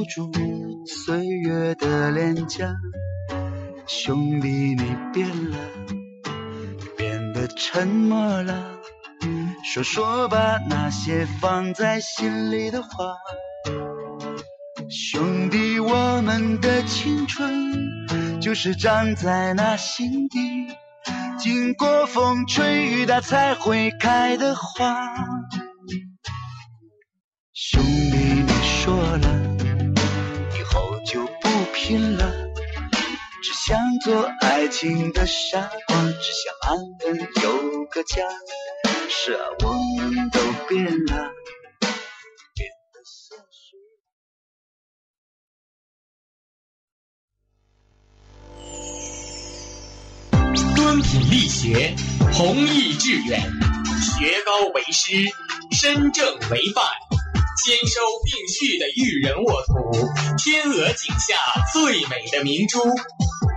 不住岁月的脸颊。兄弟，你变了，变得沉默了。说说吧，那些放在心里的话。兄弟，我们的青春就是长在那心底，经过风吹雨打才会开的花。兄弟做爱情的傻瓜，只想安稳有个家。是啊，我们都变了。敦品力学，弘毅致远，学高为师，身正为范，兼收并蓄的育人沃土，天鹅颈下最美的明珠，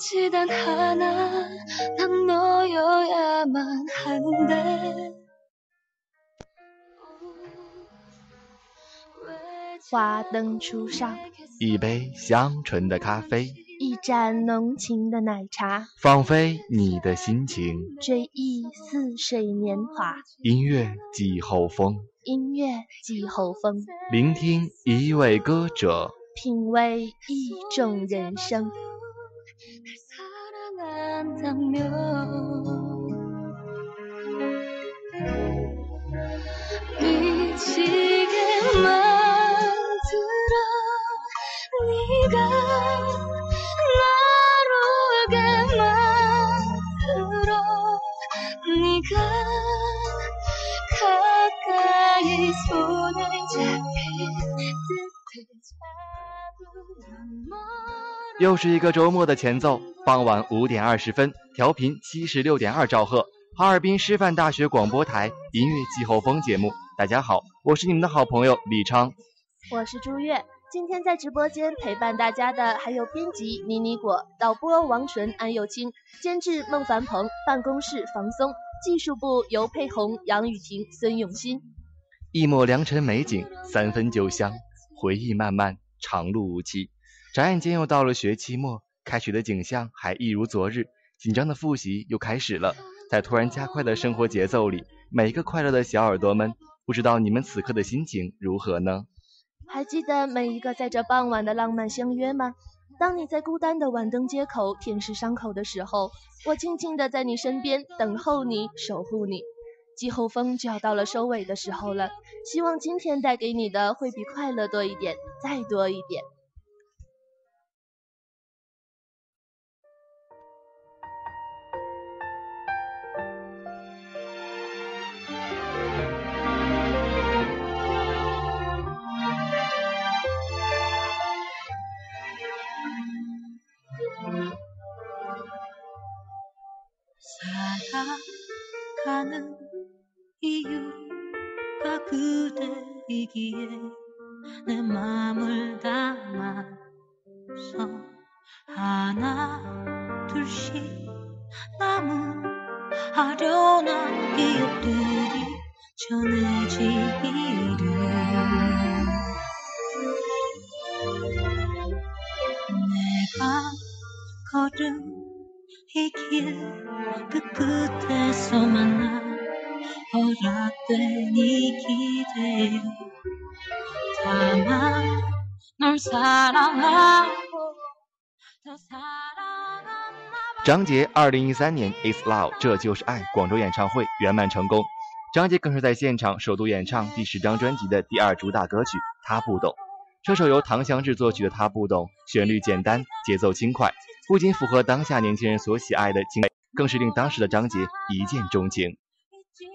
지 단 하나 난 너여야만 한데 花灯初上，一杯香醇的咖啡，一盏浓情的奶茶，放飞你的心情，追忆似水年华。音乐季后风，音乐季后风，聆听一位歌者，品味一种人生。 날 사랑한다면. 미치게 만들어 네가 날 울게 만들어 네가 가까이 손을 잡힐 듯 잡은 넌 又是一个周末的前奏，傍晚五点二十分，调频七十六点二兆赫，哈尔滨师范大学广播台音乐季候风节目。大家好，我是你们的好朋友李昌，我是朱月。今天在直播间陪伴大家的还有编辑妮妮果、导播王纯、安又清、监制孟凡鹏、办公室房松、技术部尤佩红、杨雨婷、孙永新。一抹良辰美景，三分酒香，回忆漫漫，长路无期。眨眼间又到了学期末，开学的景象还一如昨日，紧张的复习又开始了。在突然加快的生活节奏里，每一个快乐的小耳朵们，不知道你们此刻的心情如何呢？还记得每一个在这傍晚的浪漫相约吗？当你在孤单的晚灯街口舔舐伤口的时候，我静静的在你身边等候你，守护你。季候风就要到了收尾的时候了，希望今天带给你的会比快乐多一点，再多一点。 가는 이유가 그대이기에 내 맘을 담아서 하나 둘씩 남은 아련한 기억들이 전해지기를. 내가 걸은 이 길 그 끝에서 만나 허락된 이 기대에 다만 널 사랑하고 더 사랑하나 봐 张杰二零一三年《Is Love》这就是爱广州演唱会圆满成功，张杰更是在现场首度演唱第十张专辑的第二主打歌曲《他不懂》。这首由唐湘制作曲的《他不懂》，旋律简单，节奏轻快， 不仅符合当下年轻人所喜爱的情，更是令当时的张杰一见钟情。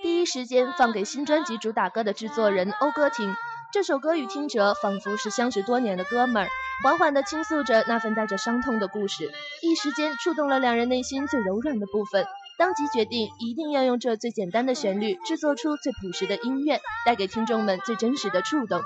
第一时间放给新专辑主打歌的制作人欧歌听，这首歌与听者仿佛是相识多年的哥们儿，缓缓地倾诉着那份带着伤痛的故事，一时间触动了两人内心最柔软的部分。当即决定一定要用这最简单的旋律，制作出最朴实的音乐，带给听众们最真实的触动。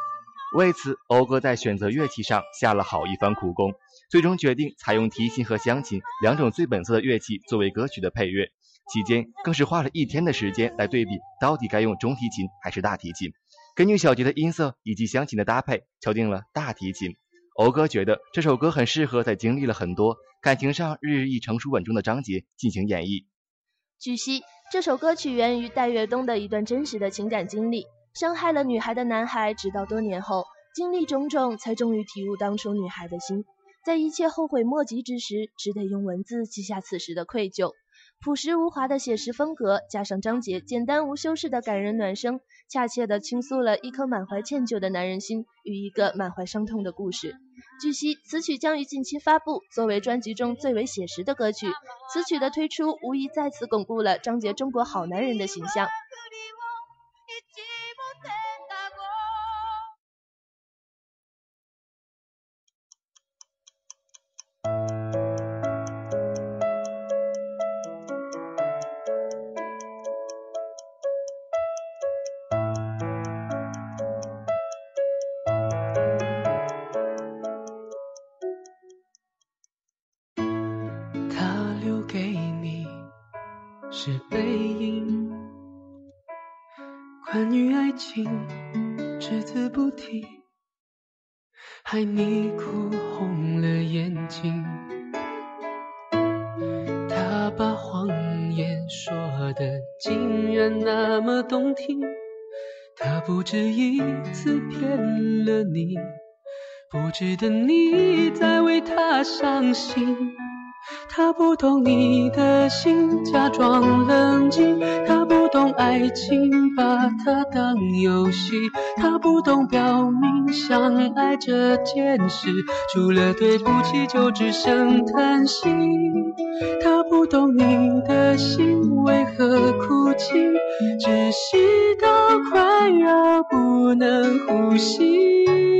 为此，欧歌在选择乐器上下了好一番苦功，最终决定采用提琴和湘琴两种最本色的乐器作为歌曲的配乐。期间更是花了一天的时间来对比，到底该用中提琴还是大提琴。根据小杰的音色以及湘琴的搭配，敲定了大提琴。欧哥觉得这首歌很适合在经历了很多感情上日益成熟稳重的张杰进行演绎。据悉，这首歌曲源于戴月东的一段真实的情感经历。伤害了女孩的男孩，直到多年后经历种种，才终于体悟当初女孩的心。在一切后悔莫及之时，只得用文字记下此时的愧疚。朴实无华的写实风格，加上张杰简单无修饰的感人暖声，恰切地倾诉了一颗满怀歉疚的男人心与一个满怀伤痛的故事。据悉，此曲将于近期发布，作为专辑中最为写实的歌曲。此曲的推出，无疑再次巩固了张杰中国好男人的形象。值得你再为他伤心。他不懂你的心，假装冷静；他不懂爱情，把它当游戏；他不懂表明相爱这件事，除了对不起就只剩叹息。他不懂你的心为何哭泣，窒息到快要不能呼吸。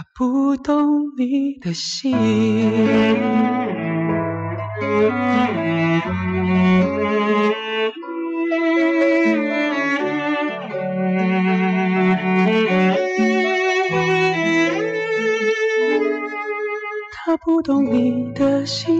他不懂你的心。他不懂你的心，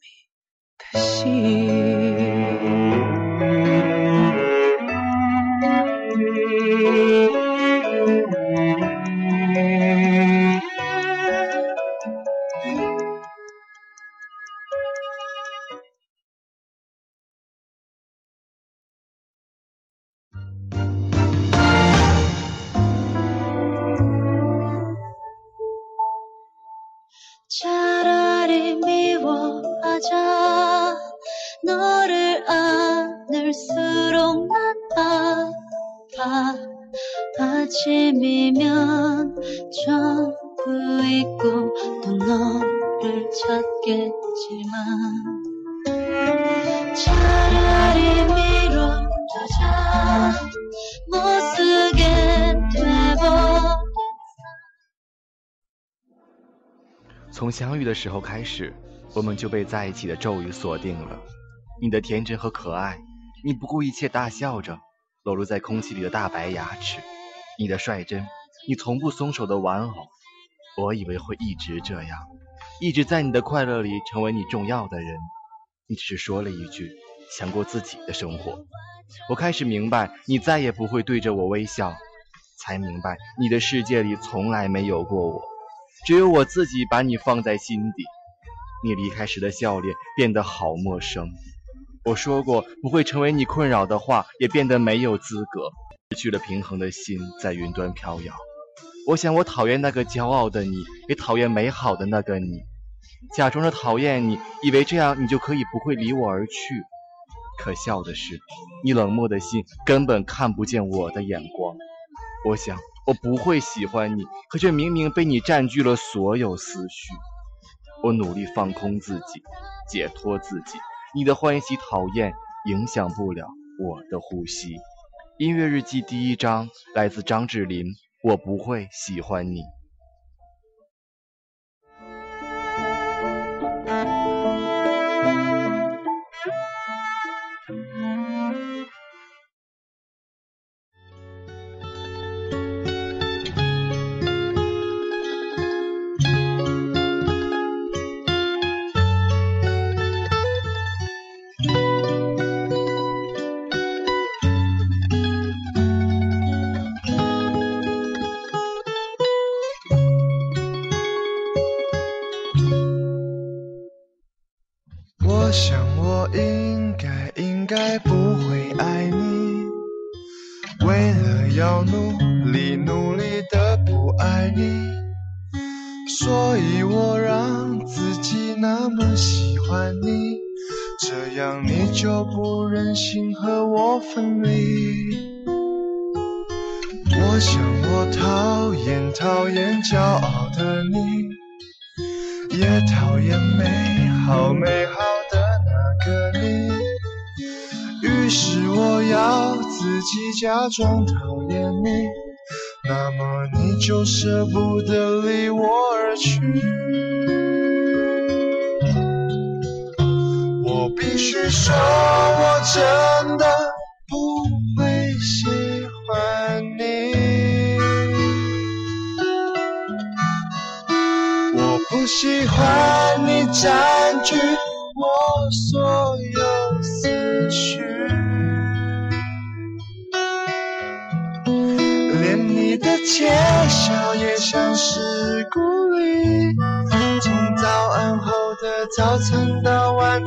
心。从相遇的时候开始，我们就被在一起的咒语锁定了。你的天真和可爱，你不顾一切大笑着，裸露在空气里的大白牙齿，你的率真，你从不松手的玩偶。我以为会一直这样，一直在你的快乐里成为你重要的人。你只是说了一句，想过自己的生活。我开始明白，你再也不会对着我微笑，才明白你的世界里从来没有过我。只有我自己把你放在心底，你离开时的笑脸变得好陌生。我说过不会成为你困扰的话，也变得没有资格。失去了平衡的心在云端飘摇。我想我讨厌那个骄傲的你，也讨厌美好的那个你。假装着讨厌你，以为这样你就可以不会离我而去。可笑的是，你冷漠的心根本看不见我的眼光。我想。我不会喜欢你，可却明明被你占据了所有思绪。我努力放空自己，解脱自己。你的欢喜讨厌影响不了我的呼吸。音乐日记第一章来自张智霖。我不会喜欢你。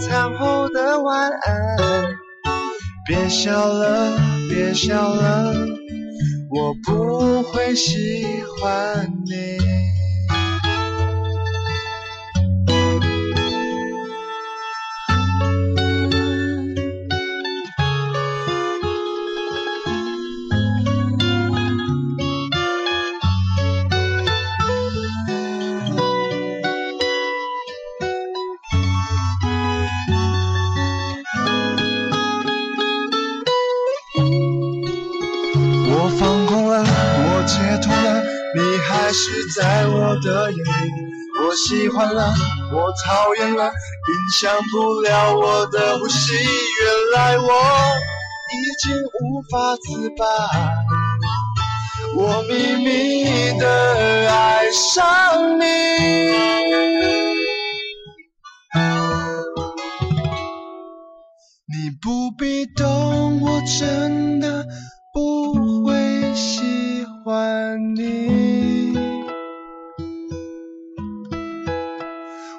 餐后的晚安，别笑了，别笑了，我不会喜欢你。是在我的眼里。我喜欢了，我讨厌了，影响不了我的呼吸。原来我已经无法自拔，我秘密的爱上你。你不必懂，我真的不会喜欢你。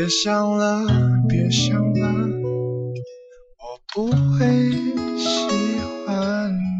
别想了，别想了，我不会喜欢你。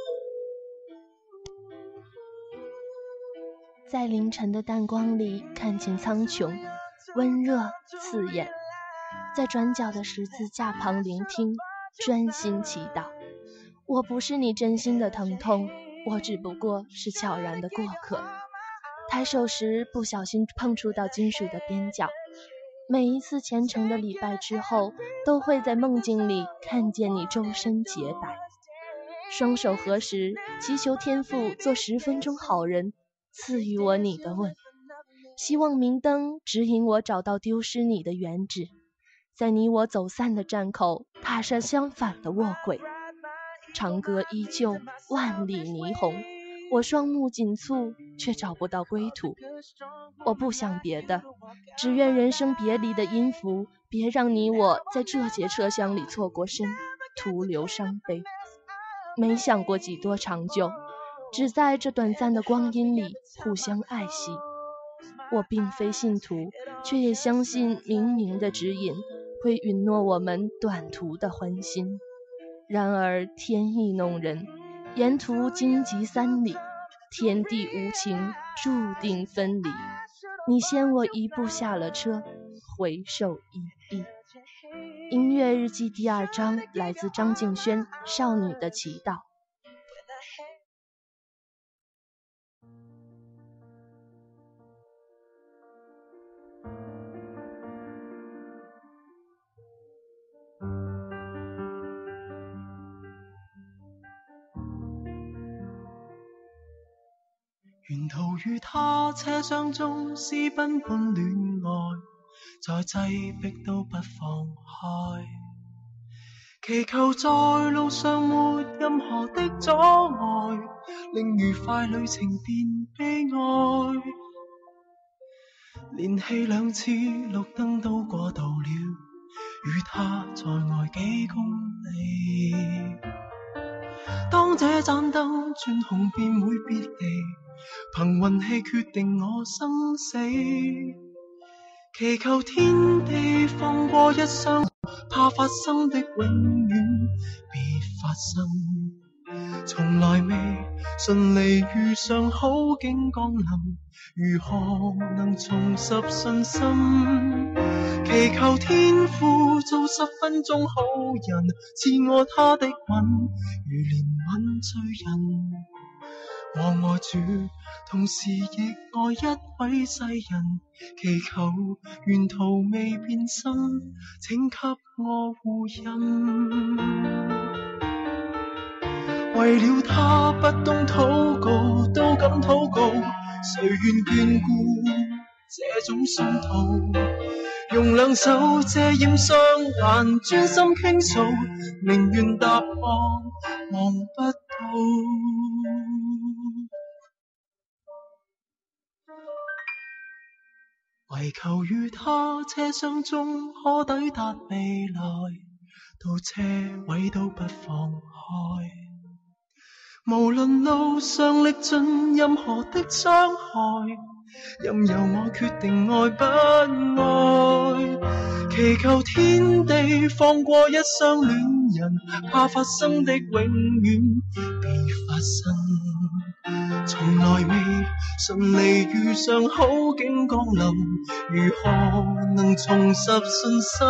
在凌晨的淡光里看见苍穹，温热刺眼。在转角的十字架旁聆听，专心祈祷。我不是你真心的疼痛，我只不过是悄然的过客。抬手时不小心碰触到金属的边角。每一次虔诚的礼拜之后，都会在梦境里看见你周身洁白。双手合十，祈求天父做十分钟好人。赐予我你的吻，希望明灯指引我找到丢失你的原址，在你我走散的站口踏上相反的卧轨。长歌依旧，万里霓虹，我双目紧蹙，却找不到归途。我不想别的，只愿人生别离的音符，别让你我在这节车厢里错过身，徒留伤悲。没想过几多长久。只在这短暂的光阴里互相爱惜。我并非信徒，却也相信冥冥的指引会允诺我们短途的欢欣。然而天意弄人，沿途荆棘三里，天地无情，注定分离。你先我一步下了车，回首一地。音乐日记第二章来自张敬轩《少女的祈祷》。与他车厢中私奔般恋爱，再挤迫都不放开。祈求在路上没任何的阻碍，令愉快旅程变悲哀。连气两次绿灯都过度了，与他在外几公里。当这盏灯转红便会别离，凭运气决定我生死。祈求天地放过一双，怕发生的永远别发生。从来未顺利遇上好景降临，如何能重拾信心？祈求天父做十分钟好人，赐我他的吻，如怜悯罪人。我爱主，同时亦爱一位世人，祈求沿途未变心，请给我护荫。为了他不懂祷告，都敢祷告，谁愿眷顾这种信徒？用两手遮掩双眼，专心倾诉，宁愿答案望不到。唯求与他车厢中可抵达未来，到车位都不放开。无论路上历尽任何的伤害，任由我决定爱不爱。祈求天地放过一双恋人，怕发生的永远别发生。从来未顺利遇上好景降临，如何能重拾信心？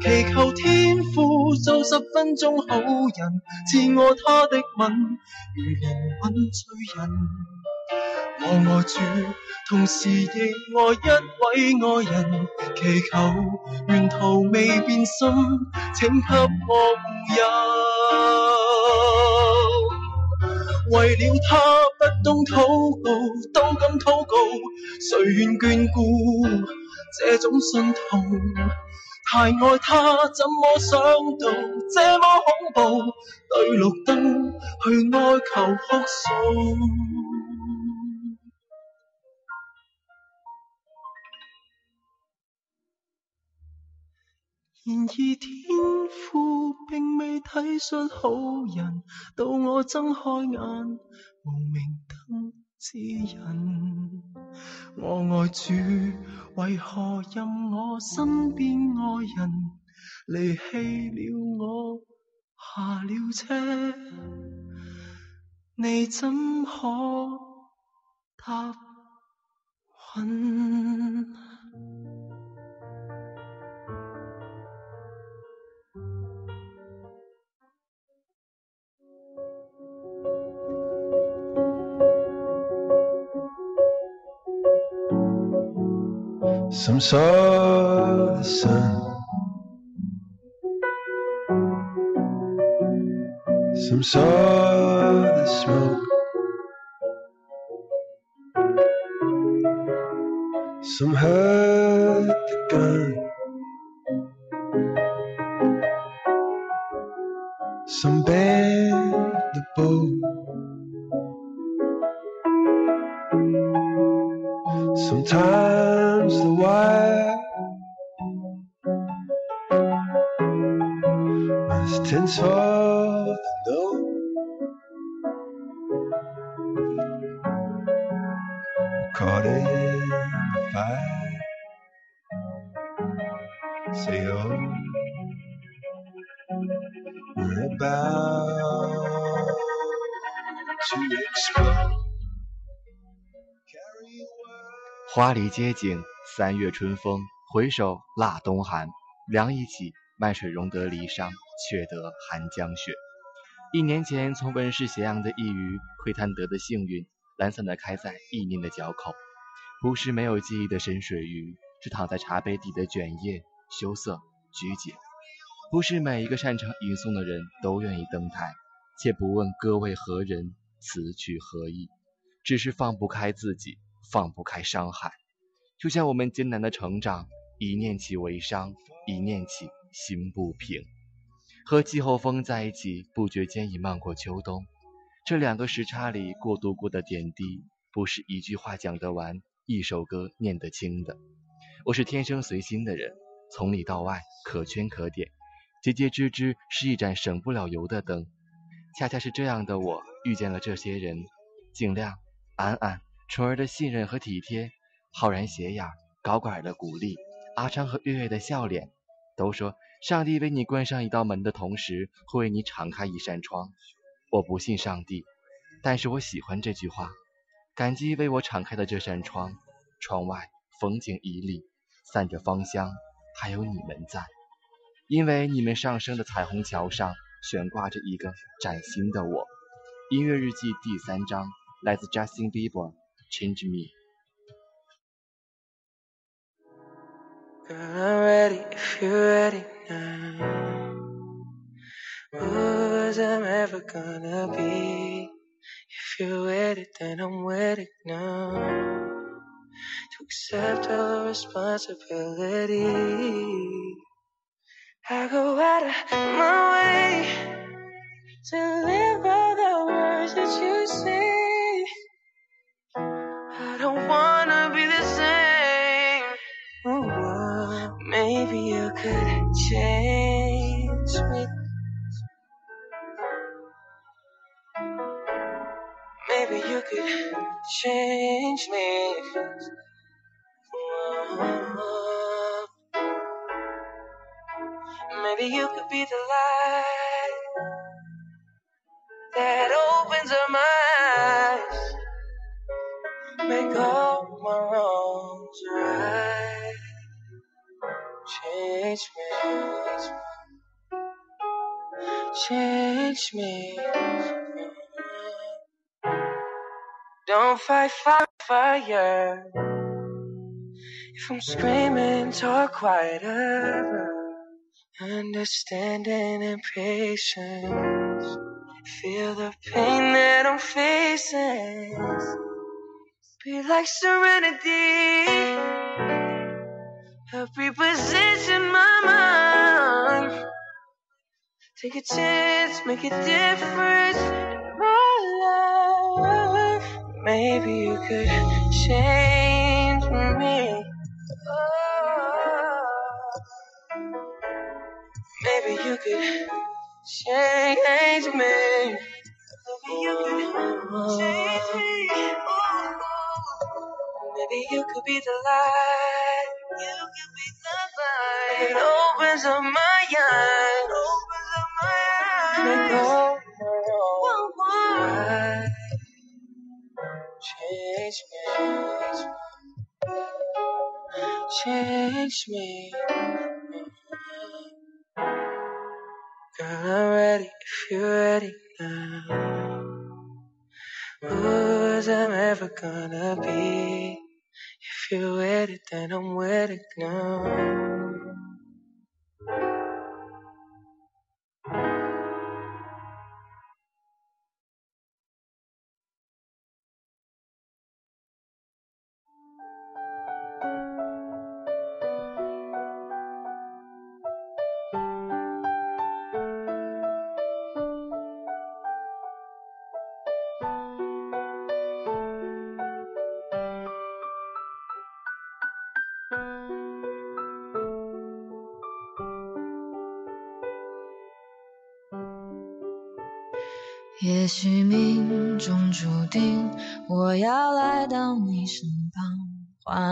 祈求天父做十分钟好人，赐我他的吻，如怜悯罪人。我爱主，同时亦爱一位爱人，祈求沿途未变心，请给我护荫。为了他不懂祷告，都敢祷告，谁愿眷顾这种信徒？太爱他，怎么想到这么恐怖？对绿灯去哀求哭诉。然而天父并未体恤好人，到我睁开眼，无明灯指引。我爱主，为何任我身边爱人离弃了我，下了车？你怎可答允？Some saw the sun, some saw the smoke, some heard 街景，三月春风，回首腊冬寒。凉意起，漫水融得离殇，却得寒江雪。一年前从温室斜阳的一隅窥探得的幸运，懒散的开在意念的角口。不是没有记忆的深水鱼，是躺在茶杯底的卷叶，羞涩拘谨。不是每一个擅长吟诵的人都愿意登台，且不问歌为何人，词曲何意，只是放不开自己，放不开伤害。就像我们艰难的成长，一念起为伤，一念起心不平。和季候风在一起，不觉间已漫过秋冬。这两个时差里过渡过的点滴，不是一句话讲得完，一首歌念得清的。我是天生随心的人，从里到外可圈可点，结结枝枝是一盏省不了油的灯。恰恰是这样的我，遇见了这些人：尽量、安安、纯儿的信任和体贴，浩然斜眼、高管的鼓励，阿昌和月月的笑脸。都说上帝为你关上一道门的同时，会为你敞开一扇窗。我不信上帝，但是我喜欢这句话，感激为我敞开的这扇窗。窗外风景旖旎，散着芳香，还有你们在，因为你们上升的彩虹桥上悬挂着一个崭新的我。音乐日记第三章，来自 Justin Bieber，《Change Me》。Girl, I'm ready if you're ready now. Was I'm ever gonna be? If you're with it, then I'm with it now. To accept all the responsibility. I go out of my way to live all the words that you say. Maybe you could change me. Maybe you could change me. Maybe you could be the Me. Don't fight fire, fire. If I'm screaming, talk quieter. Understanding and patience. Feel the pain that I'm facing. Be like serenity. Help reposition my mind. Take a chance, make a difference in my life. Maybe you could change me. Maybe you could change me. Maybe you could change me. Maybe you could be the light. You could be the light. It opens up my eyes. Change me.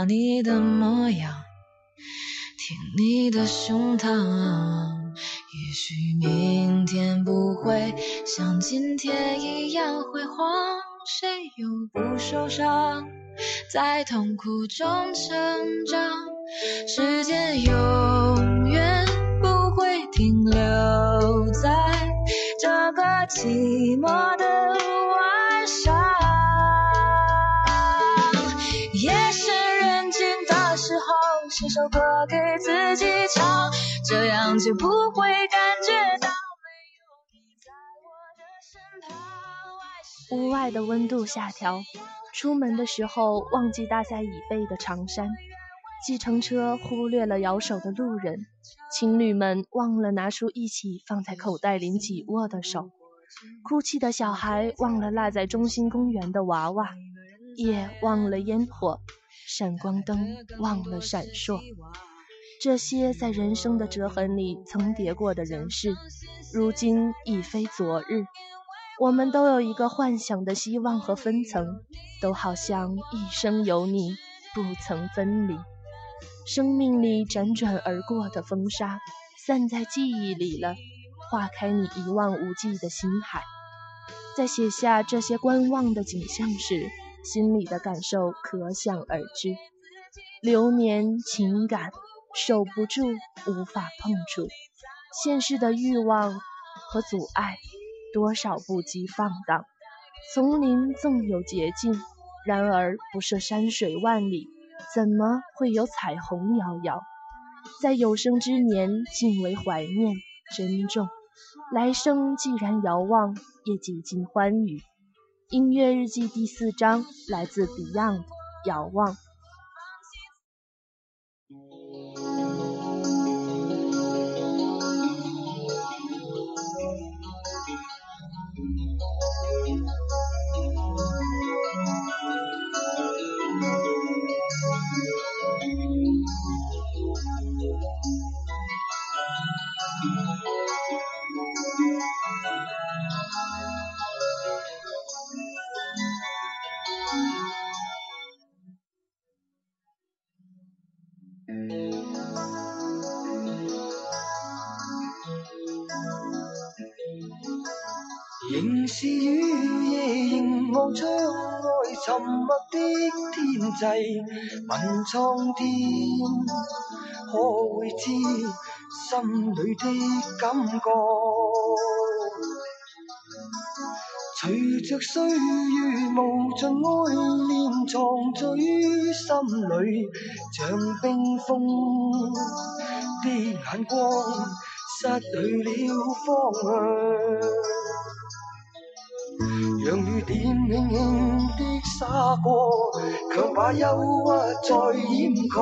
你的模样，听你的胸膛。也许明天不会像今天一样辉煌，谁又不受伤，在痛苦中成长。时间永远不会停留在这个寂寞的晚上。首歌给自己唱，这样就不会感觉到没有你在我的身旁。屋外的温度下调，出门的时候忘记搭在椅背的长衫，计程车忽略了摇手的路人，情侣们忘了拿出一起放在口袋里紧握的手，哭泣的小孩忘了落在中心公园的娃娃，夜忘了烟火，闪光灯忘了闪烁。这些在人生的折痕里层叠过的人事，如今已非昨日。我们都有一个幻想的希望和分层，都好像一生有你，不曾分离。生命里辗转而过的风沙，散在记忆里了，化开你一望无际的心海。在写下这些观望的景象时，心里的感受可想而知。流年情感，守不住，无法碰触，现实的欲望和阻碍。多少不羁放荡，丛林纵有捷径，然而不涉山水万里，怎么会有彩虹遥遥？在有生之年，尽为怀念珍重；来生既然遥望，也几经欢愉。音乐日记第四章，来自 Beyond，《遥望》。际，问苍天，可会知心里的感觉？随着岁月无尽爱恋藏在心里，像冰封的眼光失去了方向。让雨点轻轻的洒过，强把忧郁再掩盖，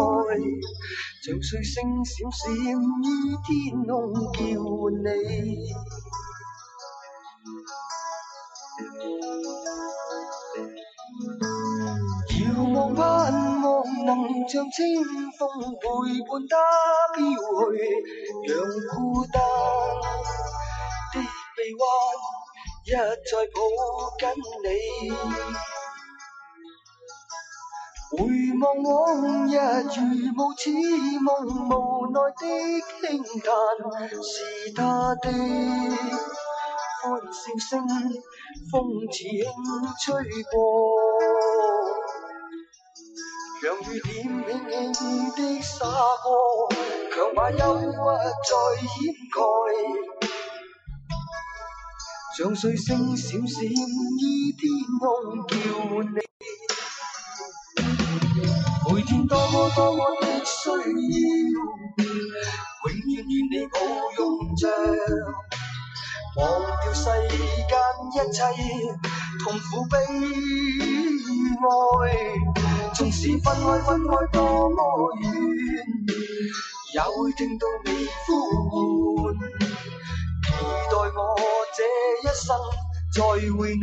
像碎星闪闪于天空叫唤你。遥望盼望能像清风陪伴他飘去，让孤单的臂弯。一再抱紧你，回望往日如无似梦，无奈的轻叹，是他的。欢笑声，风似轻吹过，让雨点轻轻的洒过，强把忧郁再掩盖。像碎星闪闪于天空叫唤你，每天多么多么的需要，永远与你抱拥着，忘掉世间一切痛苦悲哀，纵使分开分开多么远，也会听到你呼唤，期待我。这一生再会你。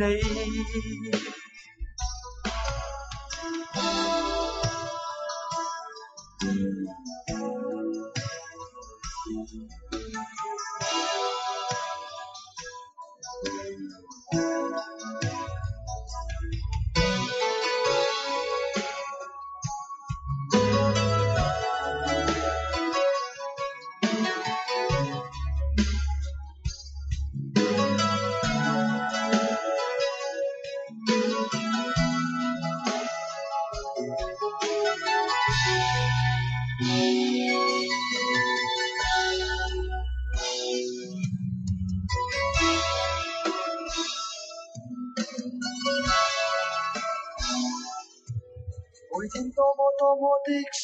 的需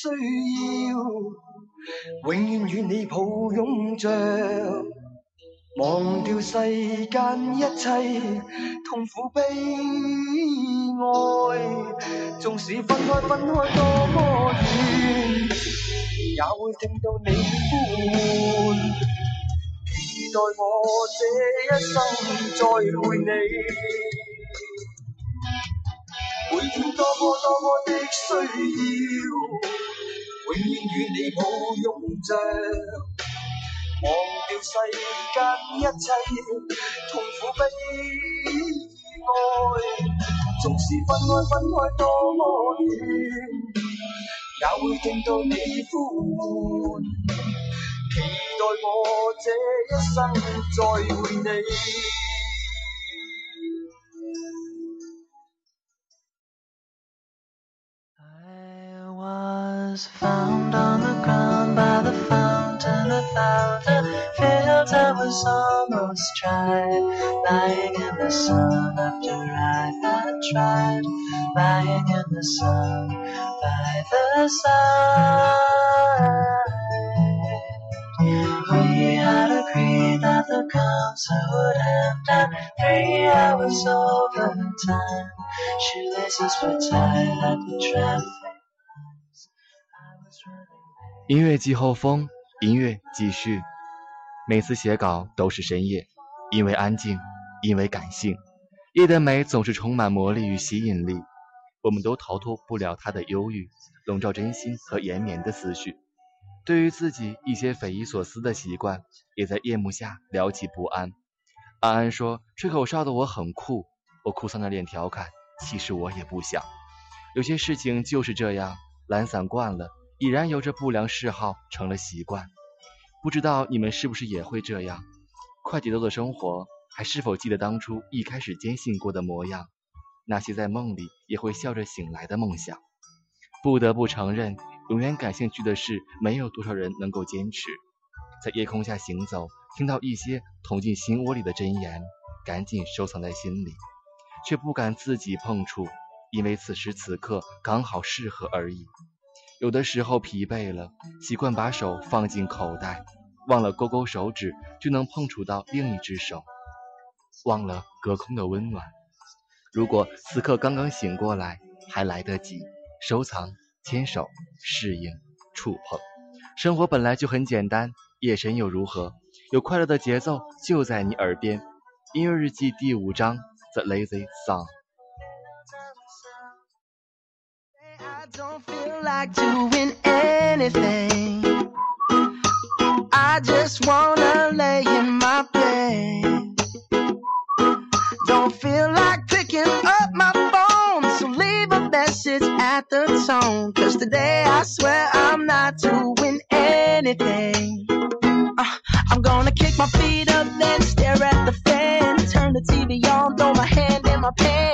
要，永远与你抱拥着，忘掉世间一切痛苦悲哀。纵使分开分开多么远。也會聽到你呼唤，期待我這一生再會你。每天多麼多麼的需要，永遠與你抱拥着，忘掉世间一切痛苦不意外。縱使分開分開多麼遠，也會聽到你呼唤，期待我這一生再會你。Was found on the ground by the fountain, the fountain fields I was almost dry, lying in the sun after I had tried, lying in the sun by the side. We had agreed that the concert would end at three hours over time. Shoelaces were tied like the traffic. 音乐季后风，音乐继续。每次写稿都是深夜，因为安静，因为感性。夜的美总是充满魔力与吸引力，我们都逃脱不了它的忧郁，笼罩真心和延绵的思绪。对于自己一些匪夷所思的习惯，也在夜幕下聊起不安。安安说：“吹口哨的我很酷。”我哭丧着脸调侃：“其实我也不想。”有些事情就是这样，懒散惯了，已然由着不良嗜好成了习惯。不知道你们是不是也会这样？快节奏的生活，还是否记得当初一开始坚信过的模样？那些在梦里也会笑着醒来的梦想。不得不承认，永远感兴趣的事，没有多少人能够坚持。在夜空下行走，听到一些捅进心窝里的真言，赶紧收藏在心里，却不敢自己碰触，因为此时此刻刚好适合而已。有的时候疲惫了，习惯把手放进口袋，忘了勾勾手指就能碰触到另一只手，忘了隔空的温暖。如果此刻刚刚醒过来，还来得及收藏、牵手、适应、触碰。生活本来就很简单，夜深又如何？有快乐的节奏就在你耳边。音乐日记第五章《The Lazy Song》。Like doing anything. I just wanna lay in my bed. Don't feel like picking up my phone, so leave a message at the tone. Cause today I swear I'm not doing anything. Uh, I'm gonna kick my feet up, then stare at the fan. Turn the TV on, throw my hand in my pants.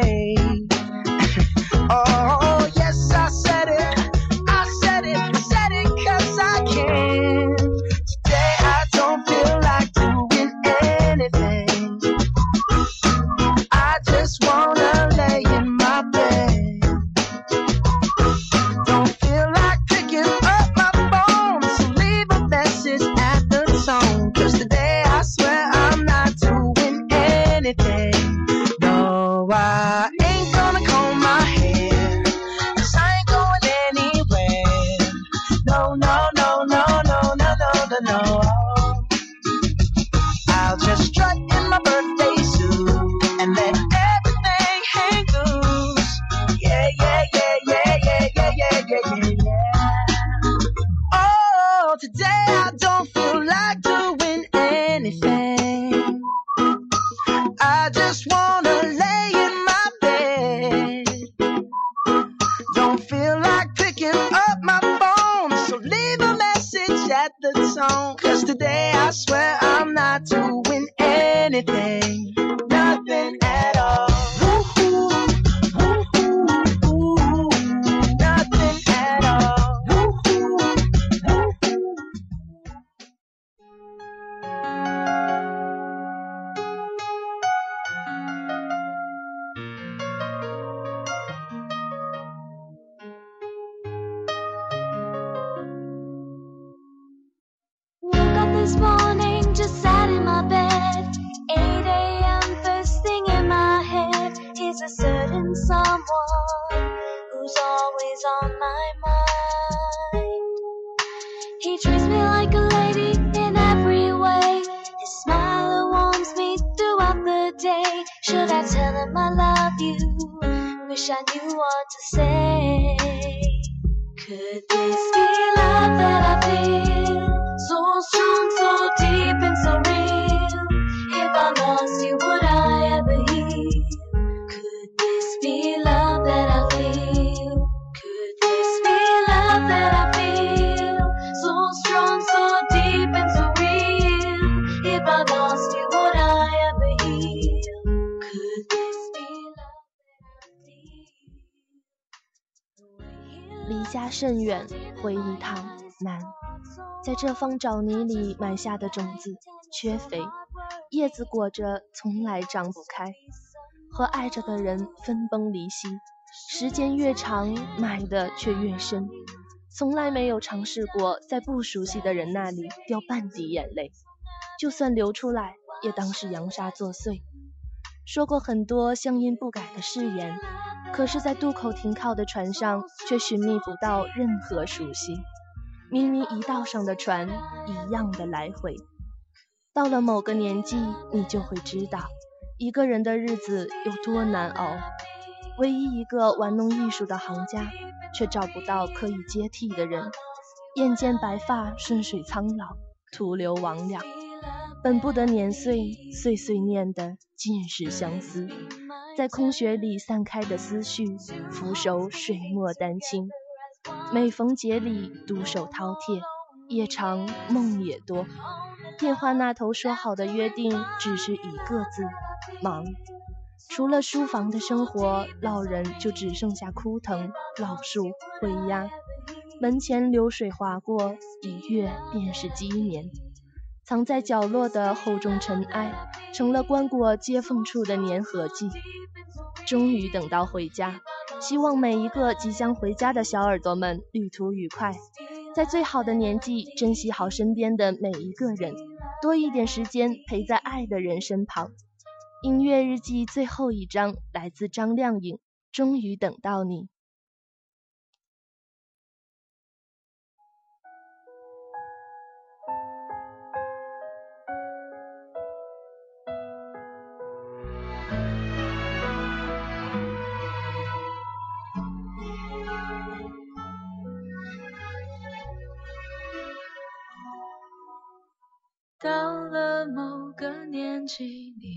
回一趟难。在这方沼泥里埋下的种子，缺肥，叶子裹着，从来长不开。和爱着的人分崩离析，时间越长，埋的却越深。从来没有尝试过在不熟悉的人那里掉半滴眼泪，就算流出来，也当是扬沙作碎。说过很多乡音不改的誓言，可是，在渡口停靠的船上，却寻觅不到任何熟悉。明明一道上的船，一样的来回。到了某个年纪，你就会知道，一个人的日子有多难熬。唯一一个玩弄艺术的行家，却找不到可以接替的人。眼见白发顺水苍老，徒留魍魉。本不得年岁，岁岁念的尽是相思。在空穴里散开的思绪，俯首水墨丹青。每逢节里，独守饕餮，夜长梦也多。电话那头说好的约定，只是一个字：忙。除了书房的生活，老人就只剩下枯藤、老树、灰鸦。门前流水划过，一跃便是鸡年。藏在角落的厚重尘埃，成了棺椁接缝处的粘合剂。终于等到回家，希望每一个即将回家的小耳朵们旅途愉快，在最好的年纪珍惜好身边的每一个人，多一点时间陪在爱的人身旁。音乐日记最后一章来自张靓颖，终于等到你。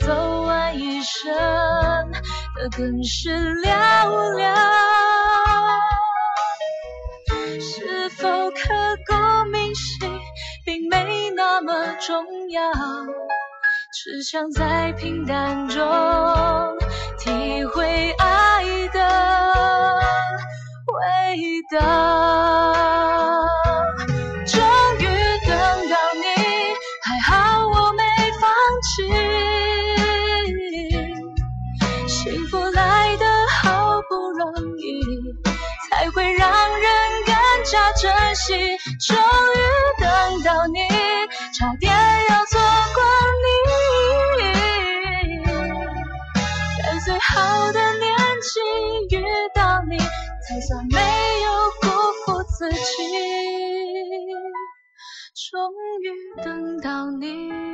走完一生的更是寥寥。是否刻骨铭心，并没那么重要，只想在平淡中体会爱的味道。惜。终于等到你，差点要错过你，在最好的年纪遇到你，才算没有辜负自己。终于等到你。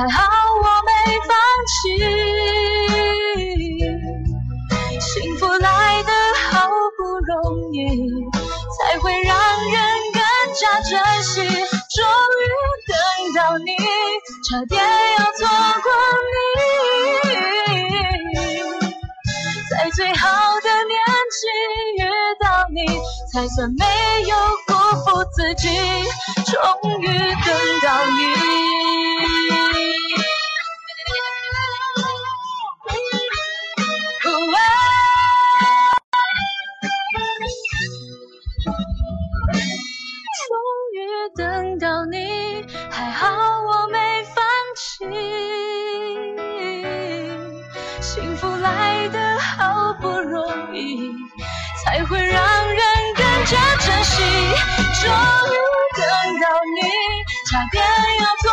还好我没放弃。幸福来得好不容易，才会让人更加珍惜。终于等到你，差点要错过你，在最好的年纪遇到你，才算没有辜负自己。终于等到你。等到你，还好我没放弃。幸福来得好不容易，才会让人更加珍惜。终于等到你，差点要错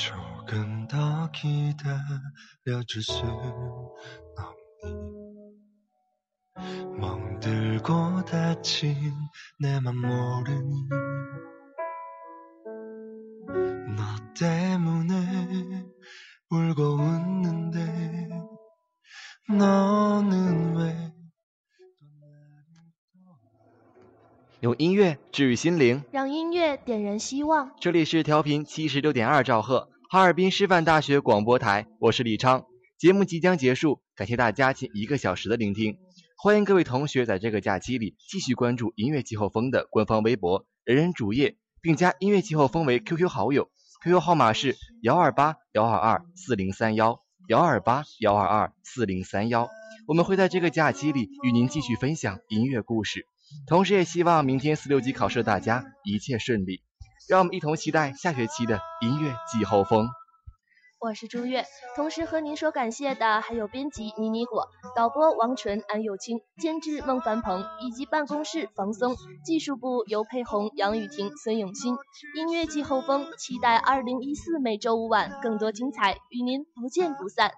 조금 더 기다려 줄순 없니? 멍들고 다친 내 맘 모르니? 너 때문에 울고 웃는데 너는 왜 用音乐治愈心灵，让音乐点燃希望。这里是调频七十六点二兆赫，哈尔滨师范大学广播台，我是李昌。节目即将结束，感谢大家近一个小时的聆听。欢迎各位同学在这个假期里继续关注音乐季候风的官方微博“人人主页”，并加音乐季候风为 QQ 好友，QQ 号码是幺二八幺二二四零三幺幺二八幺二二四零三幺。我们会在这个假期里与您继续分享音乐故事。同时，也希望明天四六级考试的大家一切顺利。让我们一同期待下学期的音乐季后风。我是朱月，同时和您说感谢的还有编辑妮妮果、导播王纯、安又清、监制孟凡鹏以及办公室房松、技术部尤佩红、杨雨婷、孙永新。音乐季后风，期待二零一四每周五晚更多精彩，与您不见不散。